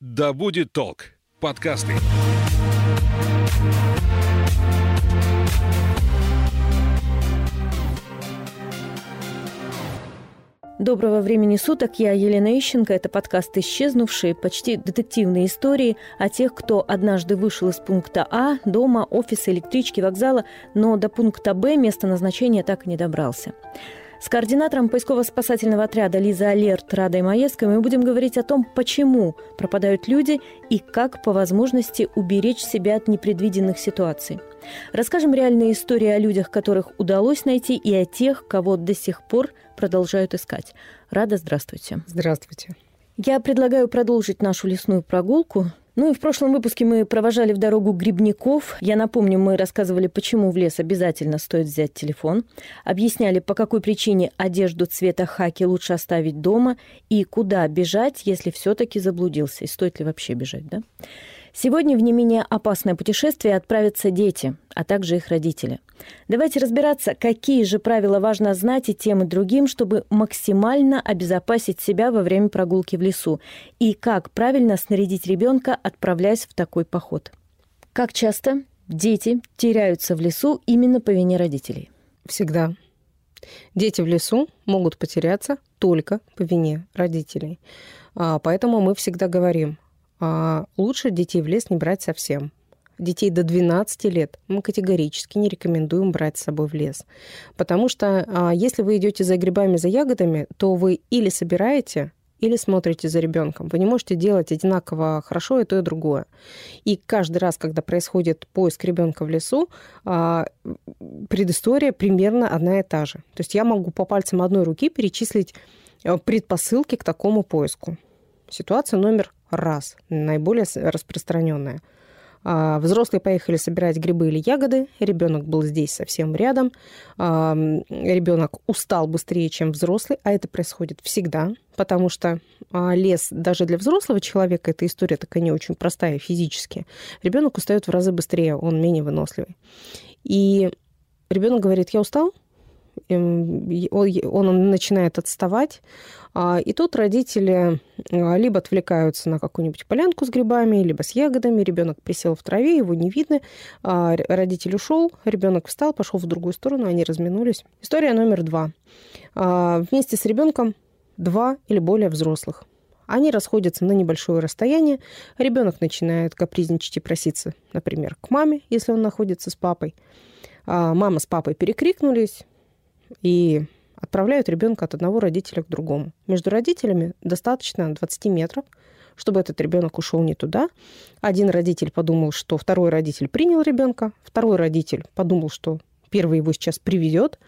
«Да будет толк» подкасты. Доброго времени суток, я Елена Ищенко. Это подкаст «Исчезнувшие», почти детективные истории о тех, кто однажды вышел из пункта А, дома, офиса, электрички, вокзала, но до пункта Б место назначения так и не добрался. С координатором поисково-спасательного отряда Лиза Алерт Радой Маевской мы будем говорить о том, почему пропадают люди и как по возможности уберечь себя от непредвиденных ситуаций. Расскажем реальные истории о людях, которых удалось найти, и о тех, кого до сих пор продолжают искать. Рада, здравствуйте. Здравствуйте. Я предлагаю продолжить нашу лесную прогулку. Ну и в прошлом выпуске мы провожали в дорогу грибников. Я напомню, мы рассказывали, почему в лес обязательно стоит взять телефон. Объясняли, по какой причине одежду цвета хаки лучше оставить дома и куда бежать, если все-таки заблудился. И стоит ли вообще бежать, да? Сегодня в не менее опасное путешествие отправятся дети, а также их родители. Давайте разбираться, какие же правила важно знать и тем и другим, чтобы максимально обезопасить себя во время прогулки в лесу, и как правильно снарядить ребенка, отправляясь в такой поход. Как часто дети теряются в лесу именно по вине родителей? Всегда. Дети в лесу могут потеряться только по вине родителей. А, поэтому мы всегда говорим, лучше детей в лес не брать совсем. Детей до 12 лет мы категорически не рекомендуем брать с собой в лес. Потому что а, если вы идете за грибами, за ягодами, то вы или собираете, или смотрите за ребенком. Вы не можете делать одинаково хорошо и то, и другое. И каждый раз, когда происходит поиск ребенка в лесу, а, предыстория примерно одна и та же. То есть я могу по пальцам одной руки перечислить а, предпосылки к такому поиску. Ситуация номер раз, наиболее распространенная. А, взрослые поехали собирать грибы или ягоды, ребенок был здесь совсем рядом, а, ребенок устал быстрее, чем взрослый, а это происходит всегда, потому что а, лес даже для взрослого человека, эта история такая не очень простая физически, ребенок устает в разы быстрее, он менее выносливый. И ребенок говорит, я устал, он начинает отставать, а, и тут родители а, либо отвлекаются на какую-нибудь полянку с грибами, либо с ягодами. Ребенок присел в траве, его не видно. А, родитель ушел, ребенок встал, пошел в другую сторону, они разминулись. История номер два. Вместе с ребенком два или более взрослых. Они расходятся на небольшое расстояние. Ребенок начинает капризничать и проситься, например, к маме, если он находится с папой. Мама с папой перекрикнулись, и отправляют ребенка от одного родителя к другому. Между родителями достаточно 20 метров, чтобы этот ребенок ушел не туда. Один родитель подумал, что второй родитель принял ребенка, второй родитель подумал, что первый его сейчас приведет,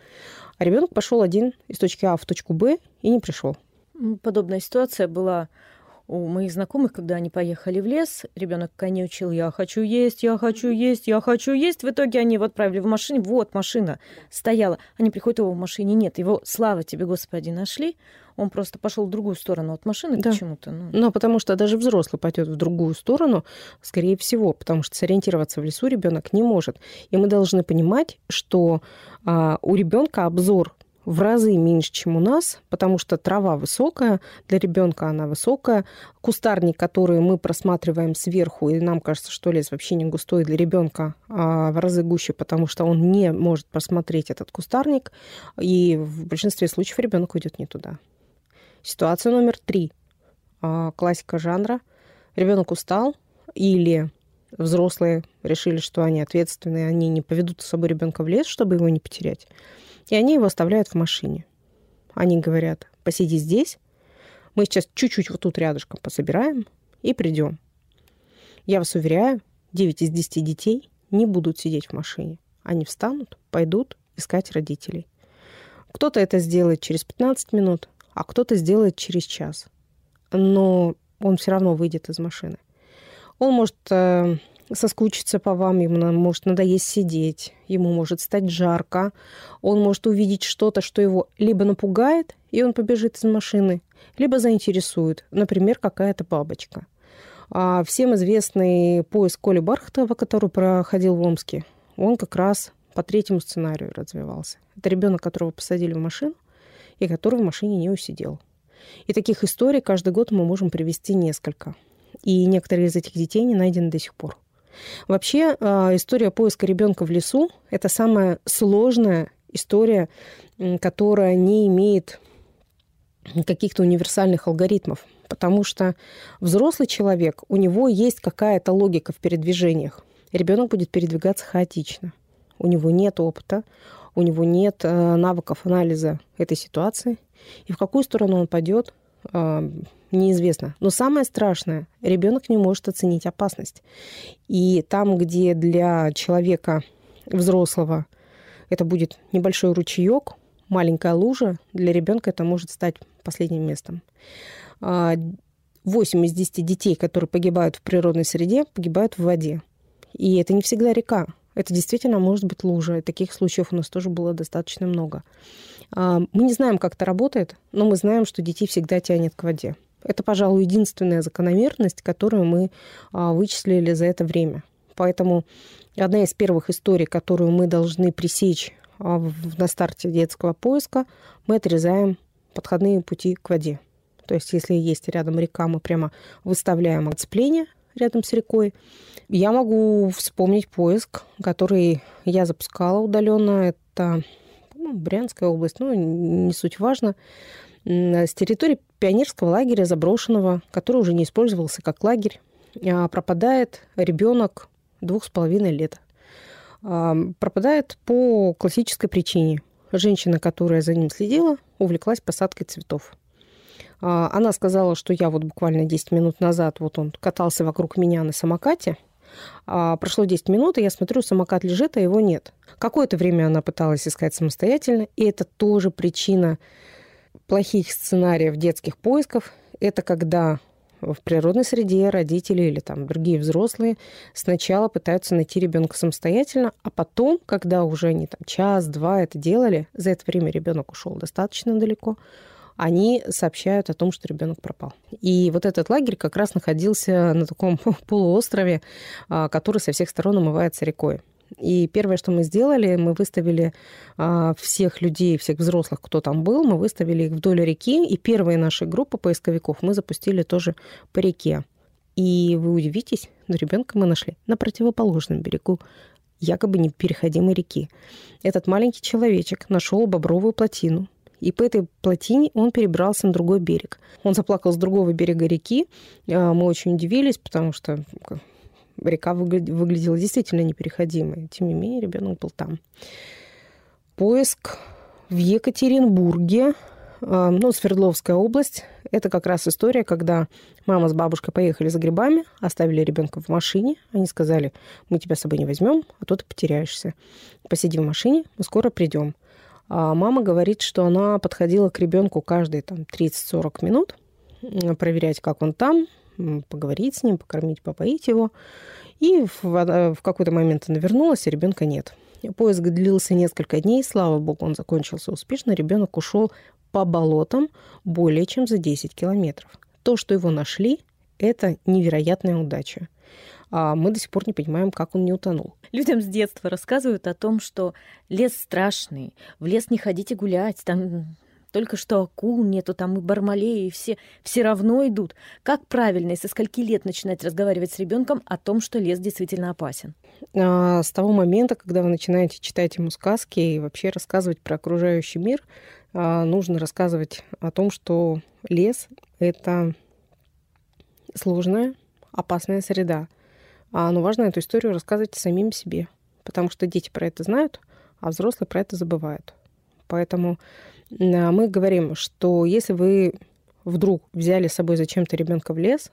а ребенок пошел один из точки А в точку Б и не пришел. Подобная ситуация была у моих знакомых, когда они поехали в лес, ребенок конючил, я хочу есть, я хочу есть, я хочу есть. В итоге они его отправили в машине, вот машина стояла. Они приходят, его в машине нет. Его, слава тебе, Господи, нашли. Он просто пошел в другую сторону от машины да. почему-то. Ну. ну, потому что даже взрослый пойдет в другую сторону, скорее всего, потому что сориентироваться в лесу ребенок не может. И мы должны понимать, что а, у ребенка обзор в разы меньше, чем у нас, потому что трава высокая, для ребенка она высокая. Кустарник, который мы просматриваем сверху, и нам кажется, что лес вообще не густой для ребенка, а в разы гуще, потому что он не может просмотреть этот кустарник, и в большинстве случаев ребенок уйдет не туда. Ситуация номер три. А, классика жанра. Ребенок устал или взрослые решили, что они ответственные, они не поведут с собой ребенка в лес, чтобы его не потерять. И они его оставляют в машине. Они говорят, посиди здесь, мы сейчас чуть-чуть вот тут рядышком пособираем и придем. Я вас уверяю, 9 из 10 детей не будут сидеть в машине. Они встанут, пойдут искать родителей. Кто-то это сделает через 15 минут, а кто-то сделает через час. Но он все равно выйдет из машины. Он может э, соскучиться по вам, ему может надоесть сидеть, ему может стать жарко, он может увидеть что-то, что его либо напугает, и он побежит из машины, либо заинтересует, например, какая-то бабочка. А всем известный поиск Коли Бархатова, который проходил в Омске, он как раз по третьему сценарию развивался. Это ребенок, которого посадили в машину, и который в машине не усидел. И таких историй каждый год мы можем привести несколько. и некоторые из этих детей не найдены до сих пор. Вообще, а, история поиска ребенка в лесу – это самая сложная история, которая не имеет каких-то универсальных алгоритмов, потому что взрослый человек, у него есть какая-то логика в передвижениях. Ребенок будет передвигаться хаотично. У него нет опыта, у него нет э, навыков анализа этой ситуации. И в какую сторону он пойдет, э, неизвестно. Но самое страшное, ребенок не может оценить опасность. И там, где для человека взрослого это будет небольшой ручеек, маленькая лужа, для ребенка это может стать последним местом. 8 из 10 детей, которые погибают в природной среде, погибают в воде. И это не всегда река. Это действительно может быть лужа. И таких случаев у нас тоже было достаточно много. Мы не знаем, как это работает, но мы знаем, что детей всегда тянет к воде. Это, пожалуй, единственная закономерность, которую мы а, вычислили за это время. Поэтому одна из первых историй, которую мы должны пресечь а, на старте детского поиска, мы отрезаем подходные пути к воде. То есть, если есть рядом река, мы прямо выставляем отцепление рядом с рекой. Я могу вспомнить поиск, который я запускала удаленно. Это ну, Брянская область, ну, не суть важно с территории пионерского лагеря заброшенного, который уже не использовался как лагерь, а, пропадает ребенок двух с половиной лет. А, пропадает по классической причине. Женщина, которая за ним следила, увлеклась посадкой цветов. А, она сказала, что я вот буквально 10 минут назад, вот он катался вокруг меня на самокате, прошло 10 минут, и я смотрю, самокат лежит, а его нет. Какое-то время она пыталась искать самостоятельно, и это тоже причина плохих сценариев детских поисков – это когда в природной среде родители или там другие взрослые сначала пытаются найти ребенка самостоятельно, а потом, когда уже они там час-два это делали, за это время ребенок ушел достаточно далеко, они сообщают о том, что ребенок пропал. И вот этот лагерь как раз находился на таком полуострове, а, который со всех сторон омывается рекой. И первое, что мы сделали, мы выставили а, всех людей, всех взрослых, кто там был, мы выставили их вдоль реки. И первая наша группа поисковиков мы запустили тоже по реке. И вы удивитесь, но ребенка мы нашли на противоположном берегу якобы непереходимой реки. Этот маленький человечек нашел бобровую плотину, и по этой плотине он перебрался на другой берег. Он заплакал с другого берега реки. А, мы очень удивились, потому что река выглядела действительно непереходимой. Тем не менее, ребенок был там. Поиск в Екатеринбурге, а, ну, Свердловская область. Это как раз история, когда мама с бабушкой поехали за грибами, оставили ребенка в машине. Они сказали, мы тебя с собой не возьмем, а то ты потеряешься. Посиди в машине, мы скоро придем. А мама говорит, что она подходила к ребенку каждые там 30-40 минут, проверять, как он там, поговорить с ним, покормить, попоить его. И в, в какой-то момент она вернулась, а ребенка нет. Поиск длился несколько дней, слава богу, он закончился успешно. Ребенок ушел по болотам более чем за 10 километров. То, что его нашли, это невероятная удача. А мы до сих пор не понимаем, как он не утонул. Людям с детства рассказывают о том, что лес страшный, в лес не ходите гулять, там только что акул нету, там и бармалеи, и все, все равно идут. Как правильно и со скольки лет начинать разговаривать с ребенком о том, что лес действительно опасен? А, с того момента, когда вы начинаете читать ему сказки и вообще рассказывать про окружающий мир, а, нужно рассказывать о том, что лес — это сложная, опасная среда. А, но важно эту историю рассказывать самим себе, потому что дети про это знают, а взрослые про это забывают. Поэтому мы говорим, что если вы вдруг взяли с собой зачем-то ребенка в лес,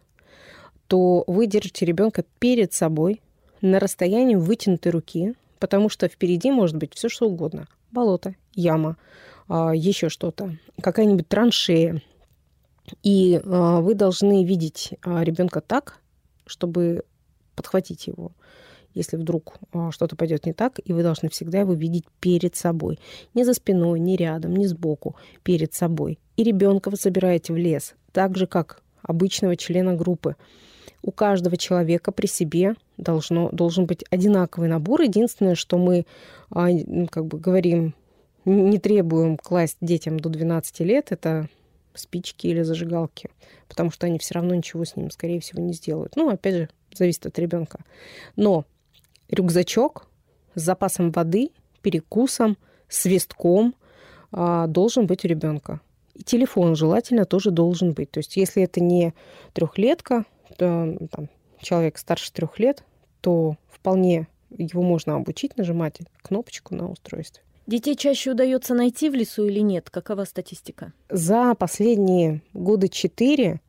то вы держите ребенка перед собой на расстоянии вытянутой руки, потому что впереди может быть все что угодно. Болото, яма, а, еще что-то, какая-нибудь траншея. И а, вы должны видеть ребенка так, чтобы подхватить его если вдруг а, что-то пойдет не так, и вы должны всегда его видеть перед собой. Не за спиной, не рядом, не сбоку, перед собой. И ребенка вы собираете в лес, так же, как обычного члена группы. У каждого человека при себе должно, должен быть одинаковый набор. Единственное, что мы а, как бы говорим, не требуем класть детям до 12 лет, это спички или зажигалки, потому что они все равно ничего с ним, скорее всего, не сделают. Ну, опять же, зависит от ребенка. Но рюкзачок с запасом воды, перекусом, свистком а, должен быть у ребенка. И телефон желательно тоже должен быть. То есть, если это не трехлетка, то, там, человек старше трех лет, то вполне его можно обучить нажимать кнопочку на устройстве. Детей чаще удается найти в лесу или нет? Какова статистика? За последние года четыре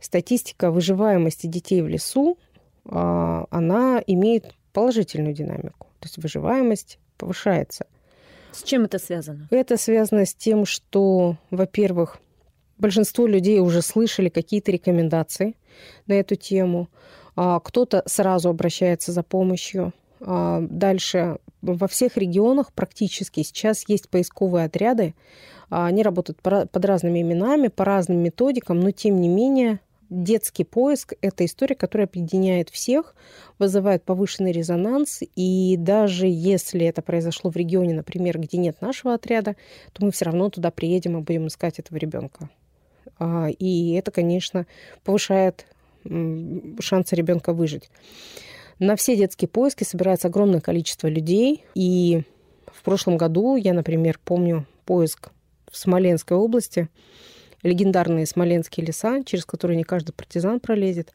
статистика выживаемости детей в лесу, а, она имеет положительную динамику. То есть выживаемость повышается. С чем это связано? Это связано с тем, что, во-первых, большинство людей уже слышали какие-то рекомендации на эту тему. А, кто-то сразу обращается за помощью. А, дальше во всех регионах практически сейчас есть поисковые отряды. А, они работают под разными именами, по разным методикам, но тем не менее детский поиск – это история, которая объединяет всех, вызывает повышенный резонанс, и даже если это произошло в регионе, например, где нет нашего отряда, то мы все равно туда приедем и будем искать этого ребенка. А, и это, конечно, повышает шансы ребенка выжить. На все детские поиски собирается огромное количество людей, и в прошлом году я, например, помню поиск в Смоленской области – легендарные смоленские леса, через которые не каждый партизан пролезет.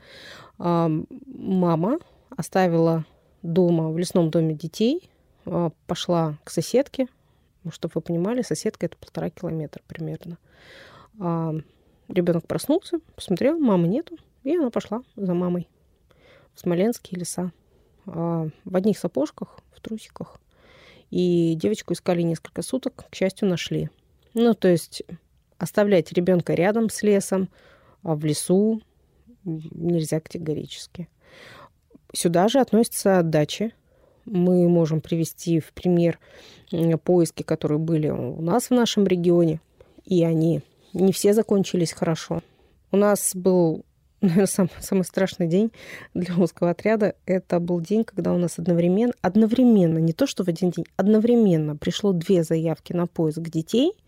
А, мама оставила дома, в лесном доме детей, а, пошла к соседке, ну, чтобы вы понимали, соседка это полтора километра примерно. А, ребенок проснулся, посмотрел, мамы нету, и она пошла за мамой в смоленские леса. В одних сапожках, в трусиках. И девочку искали несколько суток, к счастью, нашли. Ну, то есть Оставлять ребенка рядом с лесом, а в лесу нельзя категорически. Сюда же относятся дачи. Мы можем привести в пример поиски, которые были у нас в нашем регионе, и они не все закончились хорошо. У нас был наверное, сам, самый страшный день для узкого отряда. Это был день, когда у нас одновременно, одновременно, не то что в один день, одновременно пришло две заявки на поиск детей –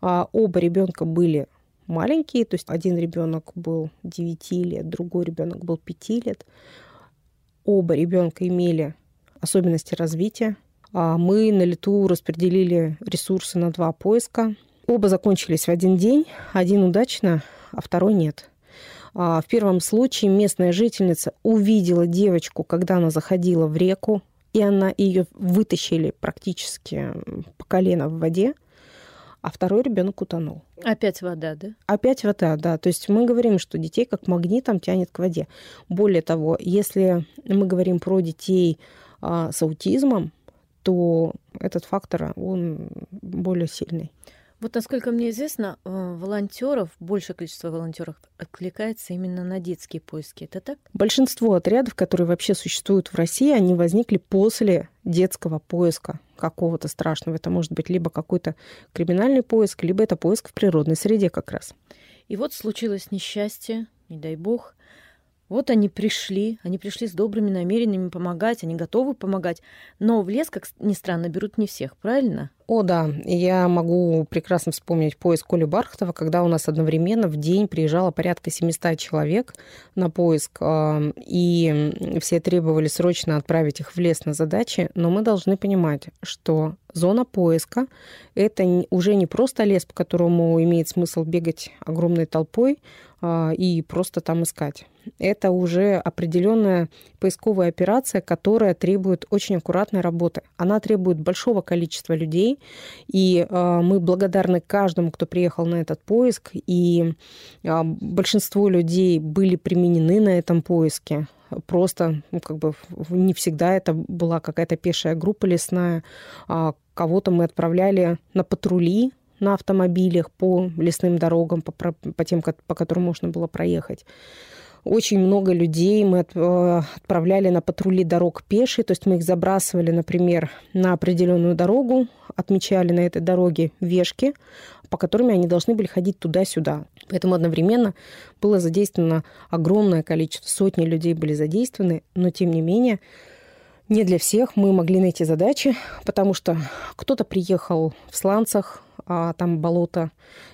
а оба ребенка были маленькие, то есть один ребенок был 9 лет, другой ребенок был 5 лет. Оба ребенка имели особенности развития. А мы на лету распределили ресурсы на два поиска. Оба закончились в один день, один удачно, а второй нет. А в первом случае местная жительница увидела девочку, когда она заходила в реку, и она ее вытащили практически по колено в воде а второй ребенок утонул. Опять вода, да? Опять вода, да. То есть мы говорим, что детей как магнитом тянет к воде. Более того, если мы говорим про детей а, с аутизмом, то этот фактор, он более сильный. Вот насколько мне известно, э, волонтеров, большее количество волонтеров откликается именно на детские поиски. Это так? Большинство отрядов, которые вообще существуют в России, они возникли после детского поиска какого-то страшного. Это может быть либо какой-то криминальный поиск, либо это поиск в природной среде как раз. И вот случилось несчастье, не дай бог, вот они пришли, они пришли с добрыми намерениями помогать, они готовы помогать, но в лес, как ни странно, берут не всех, правильно? О, да, я могу прекрасно вспомнить поиск Коли Бархатова, когда у нас одновременно в день приезжало порядка 700 человек на поиск, и все требовали срочно отправить их в лес на задачи, но мы должны понимать, что зона поиска – это уже не просто лес, по которому имеет смысл бегать огромной толпой а, и просто там искать. Это уже определенная поисковая операция, которая требует очень аккуратной работы. Она требует большого количества людей, и э, мы благодарны каждому, кто приехал на этот поиск, и э, большинство людей были применены на этом поиске просто, ну, как бы не всегда это была какая-то пешая группа лесная. А кого-то мы отправляли на патрули на автомобилях по лесным дорогам, по, по тем, по которым можно было проехать. Очень много людей мы э, отправляли на патрули дорог пешие, то есть мы их забрасывали, например, на определенную дорогу, отмечали на этой дороге вешки, по которым они должны были ходить туда-сюда. Поэтому одновременно было задействовано огромное количество, сотни людей были задействованы, но тем не менее не для всех мы могли найти задачи, потому что кто-то приехал в сланцах, а там болото,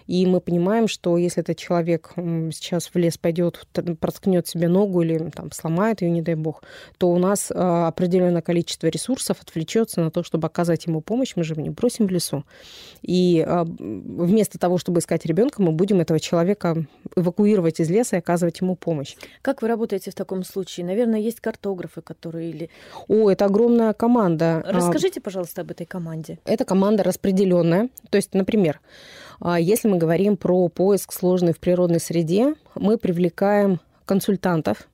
и мы понимаем, что если этот человек сейчас в лес пойдет, проткнет себе ногу или там сломает ее, не дай бог, то у нас а, определенное количество ресурсов отвлечется на то, чтобы оказать ему помощь. Мы же его не бросим в лесу. И а, вместо того, чтобы искать ребенка, мы будем этого человека эвакуировать из леса и оказывать ему помощь. Как вы работаете в таком случае? Наверное, есть картографы, которые или... О, это огромная команда. Расскажите, пожалуйста, об этой команде. Это команда распределенная. То есть, например, а, если мы говорим про поиск сложный в природной среде, мы привлекаем консультантов.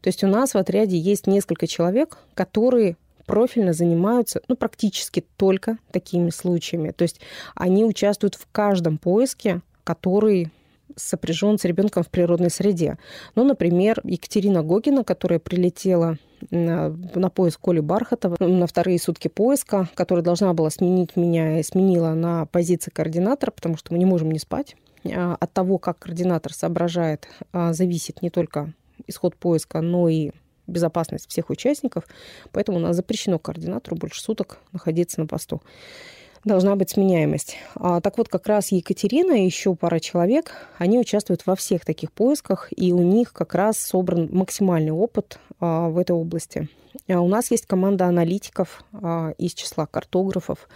То есть у нас в отряде есть несколько человек, которые профильно занимаются ну, практически только такими случаями. То есть они участвуют в каждом поиске, который сопряжен с ребенком в природной среде. Ну, например, Екатерина Гогина, которая прилетела на, на поиск Коли Бархатова на вторые сутки поиска, которая должна была сменить меня и сменила на позиции координатора, потому что мы не можем не спать. А, от того, как координатор соображает, а, зависит не только исход поиска, но и безопасность всех участников. Поэтому у нас запрещено координатору больше суток находиться на посту должна быть сменяемость. А, так вот, как раз Екатерина и еще пара человек, они участвуют во всех таких поисках, и у них как раз собран максимальный опыт а, в этой области. А у нас есть команда аналитиков из числа картографов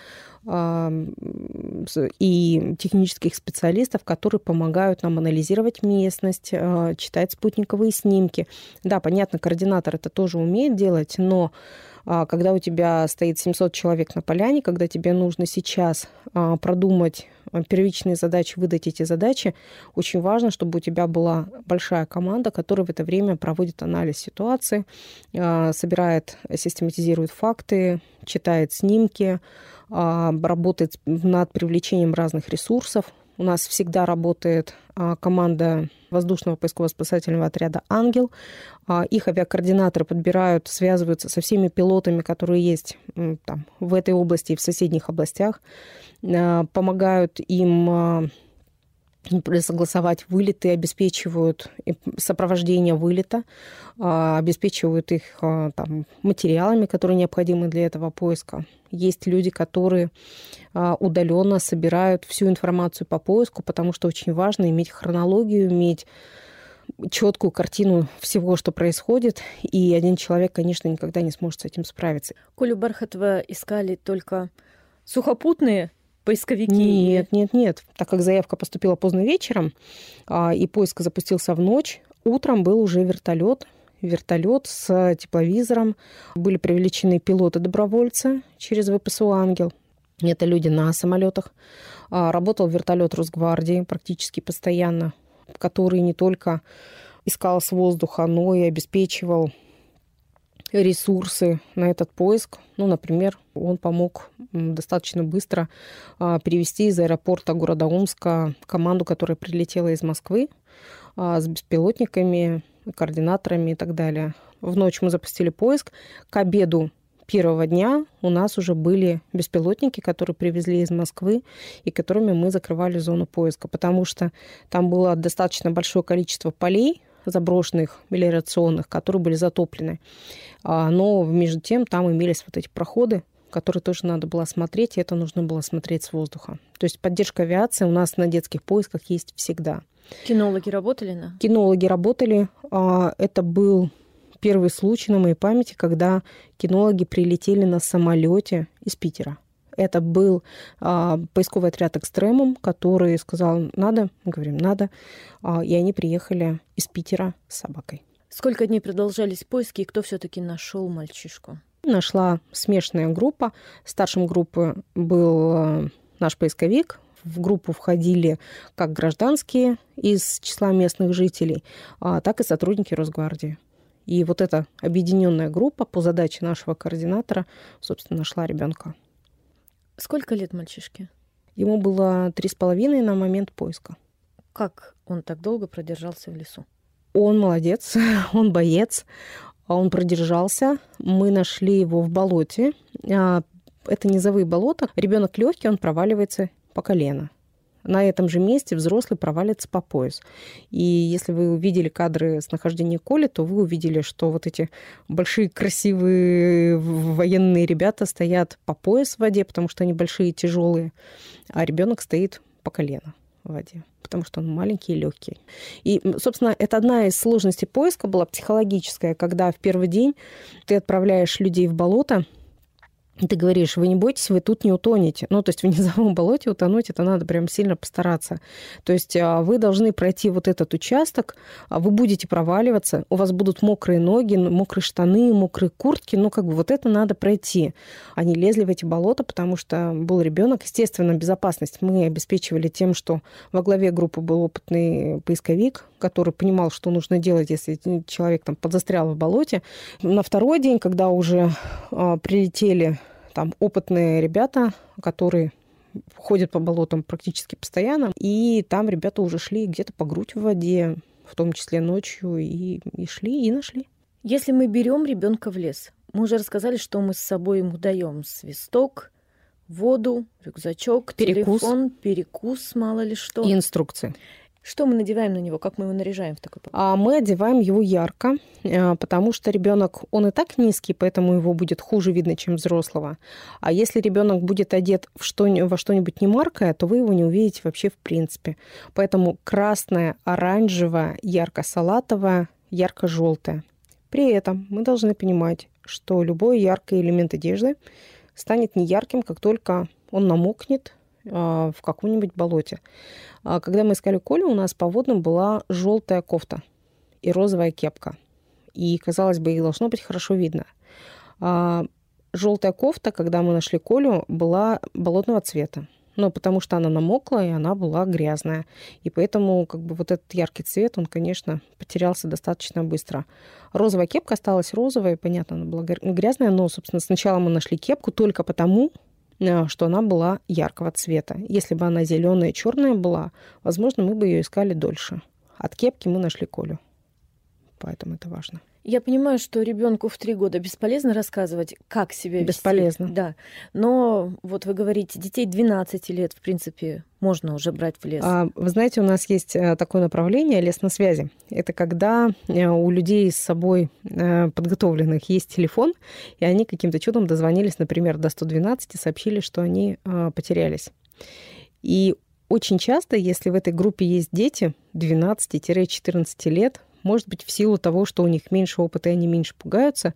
и технических специалистов, которые помогают нам анализировать местность, а, читать спутниковые снимки. Да, понятно, координатор это тоже умеет делать, но а, когда у тебя стоит 700 человек на поляне, когда тебе нужно сейчас а, продумать первичные задачи, выдать эти задачи, очень важно, чтобы у тебя была большая команда, которая в это время проводит анализ ситуации, собирает, систематизирует факты, читает снимки, работает над привлечением разных ресурсов, у нас всегда работает а, команда воздушного поисково-спасательного отряда «Ангел». А, их авиакоординаторы подбирают, связываются со всеми пилотами, которые есть там, в этой области и в соседних областях, а, помогают им согласовать вылеты, обеспечивают сопровождение вылета, обеспечивают их там, материалами, которые необходимы для этого поиска. Есть люди, которые а, удаленно собирают всю информацию по поиску, потому что очень важно иметь хронологию, иметь четкую картину всего, что происходит, и один человек, конечно, никогда не сможет с этим справиться. Колю Бархатова искали только сухопутные поисковики? Нет, нет, нет. Так как заявка поступила поздно вечером, а, и поиск запустился в ночь, утром был уже вертолет, вертолет с тепловизором. Были привлечены пилоты-добровольцы через ВПСУ «Ангел». Это люди на самолетах. А, работал вертолет Росгвардии практически постоянно, который не только искал с воздуха, но и обеспечивал ресурсы на этот поиск. Ну, например, он помог достаточно быстро а, перевести из аэропорта города Омска команду, которая прилетела из Москвы а, с беспилотниками, координаторами и так далее. В ночь мы запустили поиск. К обеду первого дня у нас уже были беспилотники, которые привезли из Москвы и которыми мы закрывали зону поиска, потому что там было достаточно большое количество полей заброшенных, мелиорационных, которые были затоплены. А, но между тем там имелись вот эти проходы, которые тоже надо было смотреть, и это нужно было смотреть с воздуха. То есть поддержка авиации у нас на детских поисках есть всегда. Кинологи работали на? Кинологи работали. А, это был первый случай на моей памяти, когда кинологи прилетели на самолете из Питера. Это был а, поисковый отряд «Экстремум», который сказал «надо», мы говорим «надо», а, и они приехали из Питера с собакой. Сколько дней продолжались поиски, и кто все таки нашел мальчишку? Нашла смешанная группа. Старшим группы был а, наш поисковик, в группу входили как гражданские из числа местных жителей, а так и сотрудники Росгвардии. И вот эта объединенная группа по задаче нашего координатора, собственно, нашла ребенка. Сколько лет мальчишке? Ему было три с половиной на момент поиска. Как он так долго продержался в лесу? Он молодец, он боец, он продержался. Мы нашли его в болоте. А, это низовые болота. Ребенок легкий, он проваливается по колено. На этом же месте взрослый провалится по пояс. И если вы увидели кадры с нахождения Коли, то вы увидели, что вот эти большие красивые военные ребята стоят по пояс в воде, потому что они большие тяжелые, а ребенок стоит по колено в воде, потому что он маленький и легкий. И, собственно, это одна из сложностей поиска была психологическая, когда в первый день ты отправляешь людей в болото, ты говоришь, вы не бойтесь, вы тут не утонете. Ну, то есть в низовом болоте утонуть, это надо прям сильно постараться. То есть а, вы должны пройти вот этот участок, а вы будете проваливаться, у вас будут мокрые ноги, мокрые штаны, мокрые куртки, ну, как бы вот это надо пройти. Они лезли в эти болота, потому что был ребенок. Естественно, безопасность мы обеспечивали тем, что во главе группы был опытный поисковик, который понимал, что нужно делать, если человек там подзастрял в болоте. На второй день, когда уже прилетели там опытные ребята, которые ходят по болотам практически постоянно, и там ребята уже шли где-то по грудь в воде, в том числе ночью, и, и шли, и нашли. Если мы берем ребенка в лес, мы уже рассказали, что мы с собой ему даем свисток, воду, рюкзачок, перекус. телефон, перекус, мало ли что. И инструкции. Что мы надеваем на него? Как мы его наряжаем в такой А мы одеваем его ярко, э, потому что ребенок, он и так низкий, поэтому его будет хуже видно, чем взрослого. А если ребенок будет одет в что, во что-нибудь немаркое, то вы его не увидите вообще в принципе. Поэтому красное, оранжевое, ярко-салатовое, ярко-желтое. При этом мы должны понимать, что любой яркий элемент одежды станет неярким, как только он намокнет, в каком-нибудь болоте. А когда мы искали Колю, у нас по водным была желтая кофта и розовая кепка. И, казалось бы, их должно быть хорошо видно. А желтая кофта, когда мы нашли Колю, была болотного цвета. Ну, потому что она намокла, и она была грязная. И поэтому как бы вот этот яркий цвет, он, конечно, потерялся достаточно быстро. Розовая кепка осталась розовой, понятно, она была грязная, но, собственно, сначала мы нашли кепку только потому, что она была яркого цвета. Если бы она зеленая и черная была, возможно, мы бы ее искали дольше. От кепки мы нашли Колю. Поэтому это важно. Я понимаю, что ребенку в три года бесполезно рассказывать, как себя вести. Бесполезно. Да. Но вот вы говорите, детей 12 лет, в принципе, можно уже брать в лес. А, вы знаете, у нас есть э, такое направление лес на связи. Это когда э, у людей с собой э, подготовленных есть телефон, и они каким-то чудом дозвонились, например, до 112 и сообщили, что они потерялись. И очень часто, если в этой группе есть дети 12-14 лет, может быть, в силу того, что у них меньше опыта и они меньше пугаются,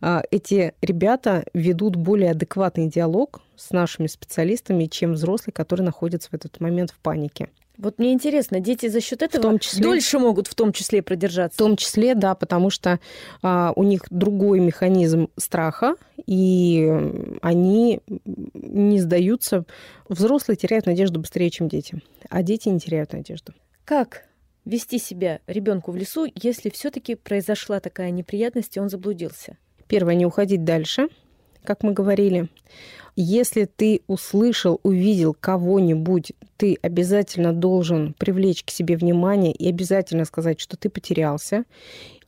а, эти ребята ведут более адекватный диалог с нашими специалистами, чем взрослые, которые находятся в этот момент в панике. Вот мне интересно, дети за счет этого в том числе, дольше могут в том числе продержаться? В том числе, да, потому что а, у них другой механизм страха, и они не сдаются. Взрослые теряют надежду быстрее, чем дети, а дети не теряют надежду. Как вести себя ребенку в лесу, если все-таки произошла такая неприятность, и он заблудился? Первое, не уходить дальше, как мы говорили. Если ты услышал, увидел кого-нибудь, ты обязательно должен привлечь к себе внимание и обязательно сказать, что ты потерялся,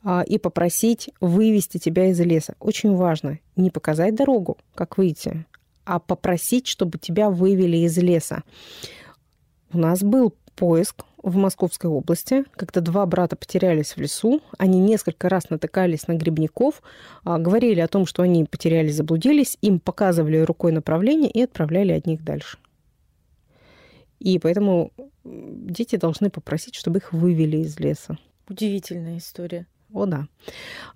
а, и попросить вывести тебя из леса. Очень важно не показать дорогу, как выйти, а попросить, чтобы тебя вывели из леса. У нас был поиск в Московской области, когда два брата потерялись в лесу. Они несколько раз натыкались на грибников, а, говорили о том, что они потерялись, заблудились, им показывали рукой направление и отправляли от них дальше. И поэтому дети должны попросить, чтобы их вывели из леса. Удивительная история. О, да.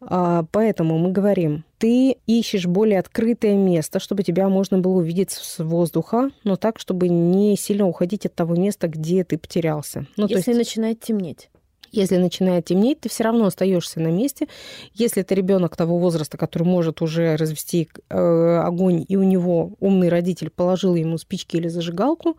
А, поэтому мы говорим, ты ищешь более открытое место, чтобы тебя можно было увидеть с воздуха, но так, чтобы не сильно уходить от того места, где ты потерялся. Ну, Если есть... начинает темнеть. Если начинает темнеть, ты все равно остаешься на месте. Если это ребенок того возраста, который может уже развести э, огонь, и у него умный родитель положил ему спички или зажигалку,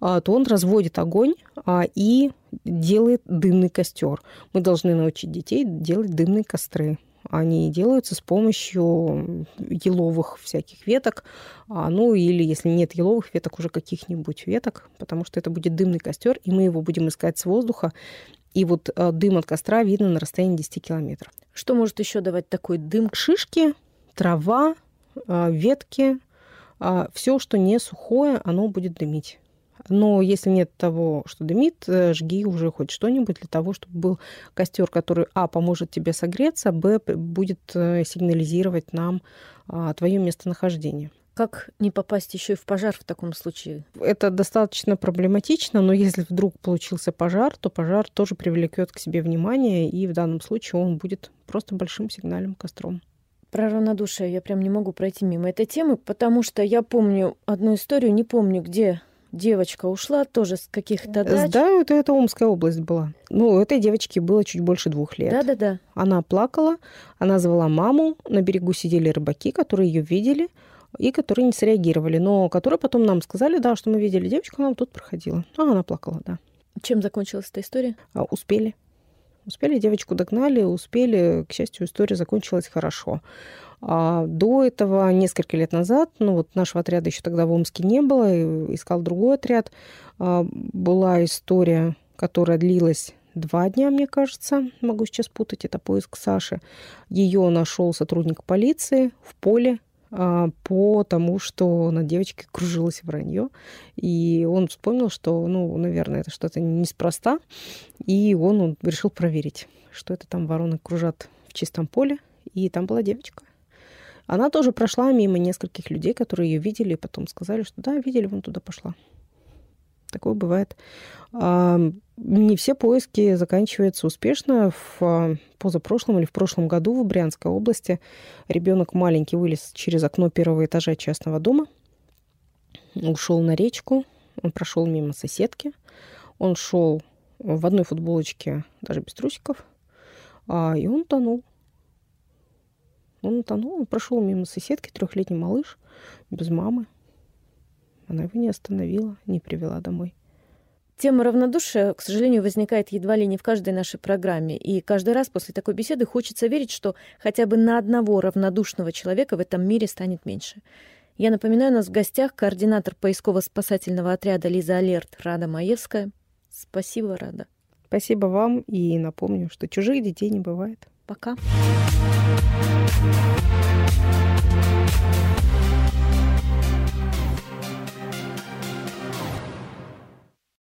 э, то он разводит огонь э, и делает дымный костер. Мы должны научить детей делать дымные костры. Они делаются с помощью еловых всяких веток, а, ну или если нет еловых веток, уже каких-нибудь веток, потому что это будет дымный костер, и мы его будем искать с воздуха и вот э, дым от костра видно на расстоянии 10 километров. Что может еще давать такой дым? Шишки, трава, э, ветки, э, все, что не сухое, оно будет дымить. Но если нет того, что дымит, э, жги уже хоть что-нибудь для того, чтобы был костер, который, а, поможет тебе согреться, б, будет э, сигнализировать нам а, твое местонахождение. Как не попасть еще и в пожар в таком случае? Это достаточно проблематично, но если вдруг получился пожар, то пожар тоже привлекет к себе внимание, и в данном случае он будет просто большим сигнальным костром. Про равнодушие я прям не могу пройти мимо этой темы, потому что я помню одну историю, не помню где, девочка ушла тоже с каких-то дач. Да, это, это Омская область была. Ну, этой девочке было чуть больше двух лет. Да-да-да. Она плакала, она звала маму, на берегу сидели рыбаки, которые ее видели, и которые не среагировали, но которые потом нам сказали, да, что мы видели девочку, она тут проходила. А, она плакала, да. Чем закончилась эта история? А, успели. Успели, девочку догнали, успели. К счастью, история закончилась хорошо. А до этого, несколько лет назад, ну вот нашего отряда еще тогда в Омске не было, искал другой отряд, а, была история, которая длилась два дня, мне кажется, могу сейчас путать, это поиск Саши. Ее нашел сотрудник полиции в поле по тому, что на девочке кружилось вранье. И он вспомнил, что, ну, наверное, это что-то неспроста. И он, он решил проверить, что это там вороны кружат в чистом поле. И там была девочка. Она тоже прошла мимо нескольких людей, которые ее видели, и потом сказали, что да, видели, вон туда пошла. Такое бывает. Не все поиски заканчиваются успешно. В а, позапрошлом или в прошлом году в Брянской области ребенок маленький вылез через окно первого этажа частного дома, ушел на речку, он прошел мимо соседки, он шел в одной футболочке, даже без трусиков, а, и он тонул. Он утонул, он прошел мимо соседки, трехлетний малыш, без мамы. Она его не остановила, не привела домой. Тема равнодушия, к сожалению, возникает едва ли не в каждой нашей программе. И каждый раз после такой беседы хочется верить, что хотя бы на одного равнодушного человека в этом мире станет меньше. Я напоминаю, у нас в гостях координатор поисково-спасательного отряда «Лиза Алерт» Рада Маевская. Спасибо, Рада. Спасибо вам и напомню, что чужих детей не бывает. Пока. Пока.